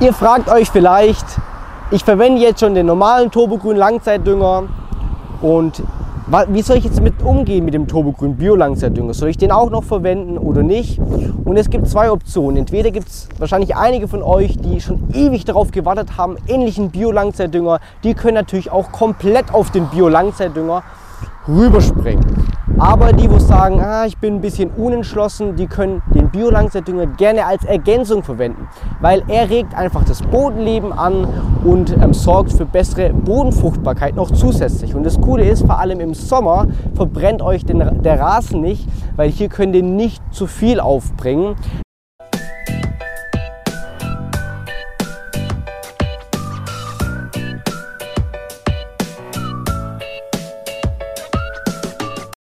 Ihr fragt euch vielleicht, ich verwende jetzt schon den normalen Turbogrün Langzeitdünger und wie soll ich jetzt mit umgehen mit dem Turbogrün Bio Langzeitdünger? Soll ich den auch noch verwenden oder nicht? Und es gibt zwei Optionen. Entweder gibt es wahrscheinlich einige von euch, die schon ewig darauf gewartet haben, ähnlichen Bio Langzeitdünger. Die können natürlich auch komplett auf den Bio Langzeitdünger rüberspringen. Aber die, wo sagen, ah, ich bin ein bisschen unentschlossen, die können den Bio-Langzeitdünger gerne als Ergänzung verwenden, weil er regt einfach das Bodenleben an und ähm, sorgt für bessere Bodenfruchtbarkeit noch zusätzlich. Und das Coole ist, vor allem im Sommer verbrennt euch den, der Rasen nicht, weil hier könnt ihr nicht zu viel aufbringen.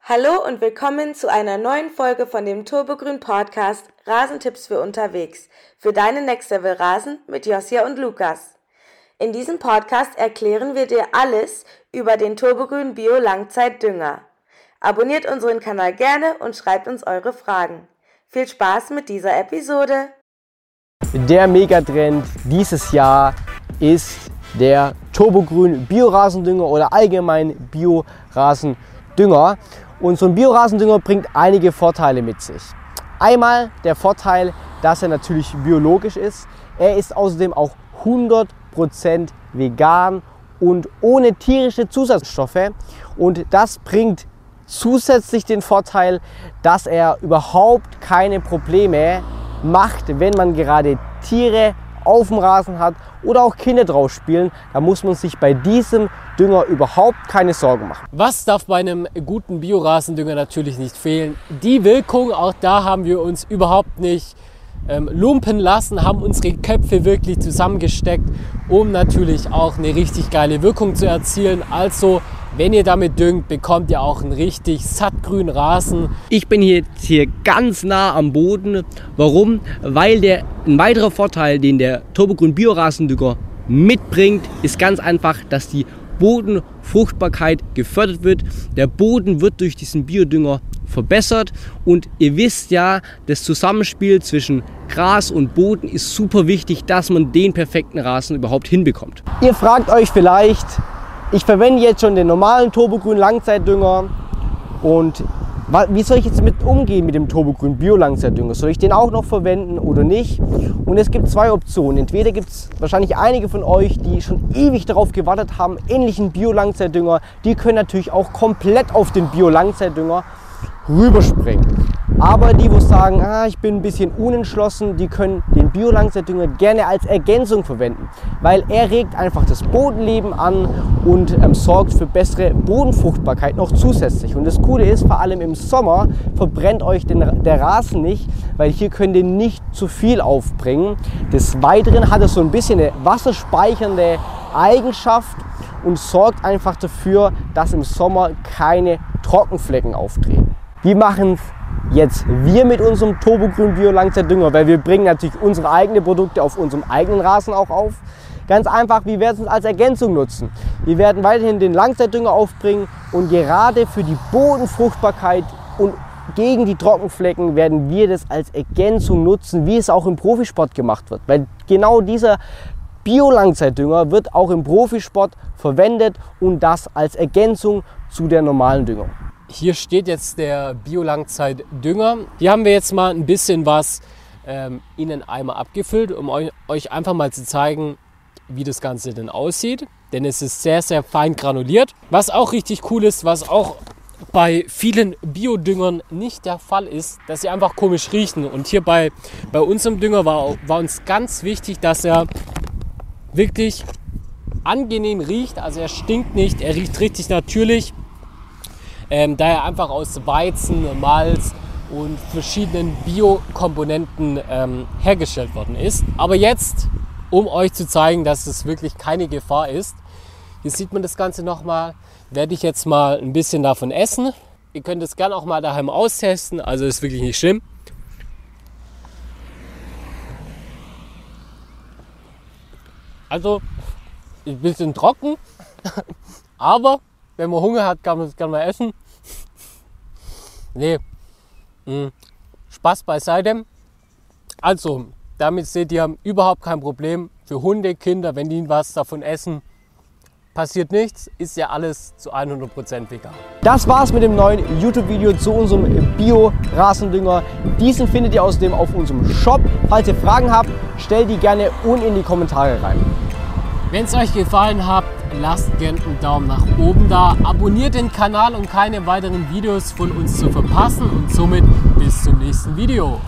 Hallo und willkommen zu einer neuen Folge von dem Turbogrün Podcast Rasentipps für unterwegs für deinen Next Level Rasen mit Josia und Lukas. In diesem Podcast erklären wir dir alles über den Turbogrün Bio Langzeitdünger. Abonniert unseren Kanal gerne und schreibt uns eure Fragen. Viel Spaß mit dieser Episode. Der Megatrend dieses Jahr ist der Turbogrün Biorasendünger oder allgemein Biorasendünger. Und so ein Biorasendünger bringt einige Vorteile mit sich. Einmal der Vorteil, dass er natürlich biologisch ist. Er ist außerdem auch 100% vegan und ohne tierische Zusatzstoffe. Und das bringt zusätzlich den Vorteil, dass er überhaupt keine Probleme macht, wenn man gerade Tiere auf dem Rasen hat oder auch Kinder drauf spielen, da muss man sich bei diesem Dünger überhaupt keine Sorgen machen. Was darf bei einem guten Biorasendünger natürlich nicht fehlen? Die Wirkung, auch da haben wir uns überhaupt nicht ähm, lumpen lassen, haben unsere Köpfe wirklich zusammengesteckt, um natürlich auch eine richtig geile Wirkung zu erzielen. Also wenn ihr damit düngt, bekommt ihr auch einen richtig sattgrünen Rasen. Ich bin jetzt hier ganz nah am Boden. Warum? Weil der ein weiterer Vorteil, den der Turbogrün Biorasendünger mitbringt, ist ganz einfach, dass die Bodenfruchtbarkeit gefördert wird. Der Boden wird durch diesen Biodünger verbessert und ihr wisst ja, das Zusammenspiel zwischen Gras und Boden ist super wichtig, dass man den perfekten Rasen überhaupt hinbekommt. Ihr fragt euch vielleicht, ich verwende jetzt schon den normalen Turbogrün Langzeitdünger und wie soll ich jetzt mit umgehen mit dem Turbogrün Bio Langzeitdünger? Soll ich den auch noch verwenden oder nicht? Und es gibt zwei Optionen. Entweder gibt es wahrscheinlich einige von euch, die schon ewig darauf gewartet haben, ähnlichen Bio Langzeitdünger, die können natürlich auch komplett auf den Bio Langzeitdünger rüberspringen. Aber die, wo sagen, ah, ich bin ein bisschen unentschlossen, die können den Bio-Langzeitdünger gerne als Ergänzung verwenden, weil er regt einfach das Bodenleben an und ähm, sorgt für bessere Bodenfruchtbarkeit noch zusätzlich. Und das Coole ist, vor allem im Sommer verbrennt euch den, der Rasen nicht, weil hier könnt ihr nicht zu viel aufbringen. Des Weiteren hat er so ein bisschen eine wasserspeichernde Eigenschaft und sorgt einfach dafür, dass im Sommer keine Trockenflecken auftreten. Wir machen es jetzt wir mit unserem Turbogrün Bio Langzeitdünger, weil wir bringen natürlich unsere eigenen Produkte auf unserem eigenen Rasen auch auf. Ganz einfach, wir werden es als Ergänzung nutzen. Wir werden weiterhin den Langzeitdünger aufbringen und gerade für die Bodenfruchtbarkeit und gegen die Trockenflecken werden wir das als Ergänzung nutzen, wie es auch im Profisport gemacht wird. Weil genau dieser Bio-Langzeitdünger wird auch im Profisport verwendet und das als Ergänzung zu der normalen Düngung. Hier steht jetzt der Bio-Langzeit-Dünger. Hier haben wir jetzt mal ein bisschen was ähm, in den Eimer abgefüllt, um euch einfach mal zu zeigen, wie das Ganze denn aussieht. Denn es ist sehr, sehr fein granuliert. Was auch richtig cool ist, was auch bei vielen Biodüngern nicht der Fall ist, dass sie einfach komisch riechen. Und hier bei, bei unserem Dünger war, war uns ganz wichtig, dass er wirklich angenehm riecht. Also er stinkt nicht, er riecht richtig natürlich ähm, da er einfach aus Weizen, Malz und verschiedenen Biokomponenten ähm, hergestellt worden ist. Aber jetzt, um euch zu zeigen, dass es wirklich keine Gefahr ist, hier sieht man das Ganze nochmal, werde ich jetzt mal ein bisschen davon essen. Ihr könnt es gerne auch mal daheim austesten, also ist wirklich nicht schlimm. Also, ein bisschen trocken, aber wenn man Hunger hat, kann man es gerne mal essen. nee, mh, Spaß beiseite. Also, damit seht ihr überhaupt kein Problem. für Hunde, Kinder, wenn die was davon essen, passiert nichts, ist ja alles zu 100% vegan. Das war's mit dem neuen YouTube-Video zu unserem Bio-Rasendünger. Diesen findet ihr außerdem auf unserem Shop. Falls ihr Fragen habt, stellt die gerne unten in die Kommentare rein. Wenn es euch gefallen hat, lasst gerne einen Daumen nach oben da, abonniert den Kanal, um keine weiteren Videos von uns zu verpassen und somit bis zum nächsten Video.